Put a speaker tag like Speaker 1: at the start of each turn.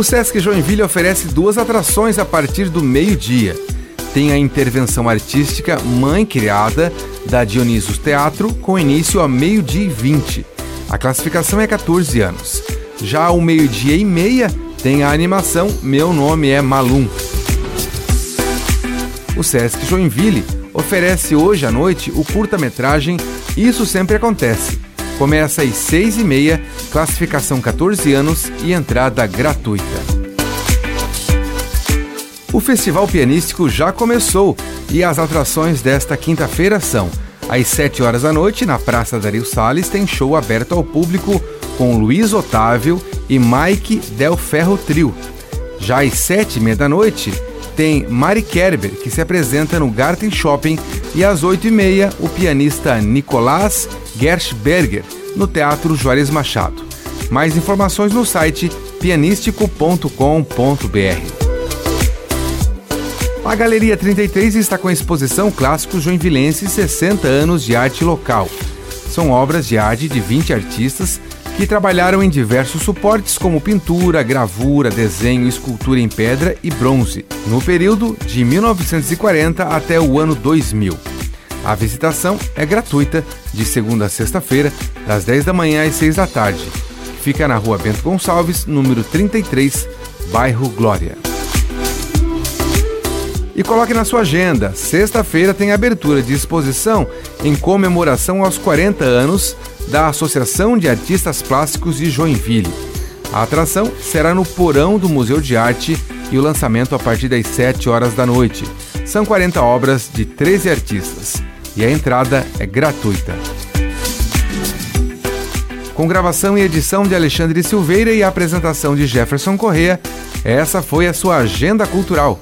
Speaker 1: O Sesc Joinville oferece duas atrações a partir do meio-dia. Tem a intervenção artística Mãe Criada, da Dionisos Teatro, com início a meio-dia e 20. A classificação é 14 anos. Já ao meio-dia e meia, tem a animação Meu Nome é Malum. O Sesc Joinville oferece hoje à noite o curta-metragem Isso Sempre Acontece. Começa às seis e meia, classificação 14 anos e entrada gratuita. O Festival Pianístico já começou e as atrações desta quinta-feira são às 7 horas da noite, na Praça Dario Salles, tem show aberto ao público com Luiz Otávio e Mike Del Ferro Trio. Já às 7 e meia da noite, tem Mari Kerber, que se apresenta no Garten Shopping, e às 8 e meia, o pianista Nicolás Gershberger, no Teatro Juarez Machado. Mais informações no site pianistico.com.br. A Galeria 33 está com a exposição Clássicos Joinvilenses 60 anos de arte local. São obras de arte de 20 artistas que trabalharam em diversos suportes como pintura, gravura, desenho, escultura em pedra e bronze, no período de 1940 até o ano 2000. A visitação é gratuita de segunda a sexta-feira, das 10 da manhã às 6 da tarde. Fica na rua Bento Gonçalves, número 33, bairro Glória. E coloque na sua agenda: sexta-feira tem abertura de exposição em comemoração aos 40 anos da Associação de Artistas Plásticos de Joinville. A atração será no porão do Museu de Arte e o lançamento a partir das 7 horas da noite. São 40 obras de 13 artistas e a entrada é gratuita. Com gravação e edição de Alexandre Silveira e apresentação de Jefferson Correa, essa foi a sua agenda cultural.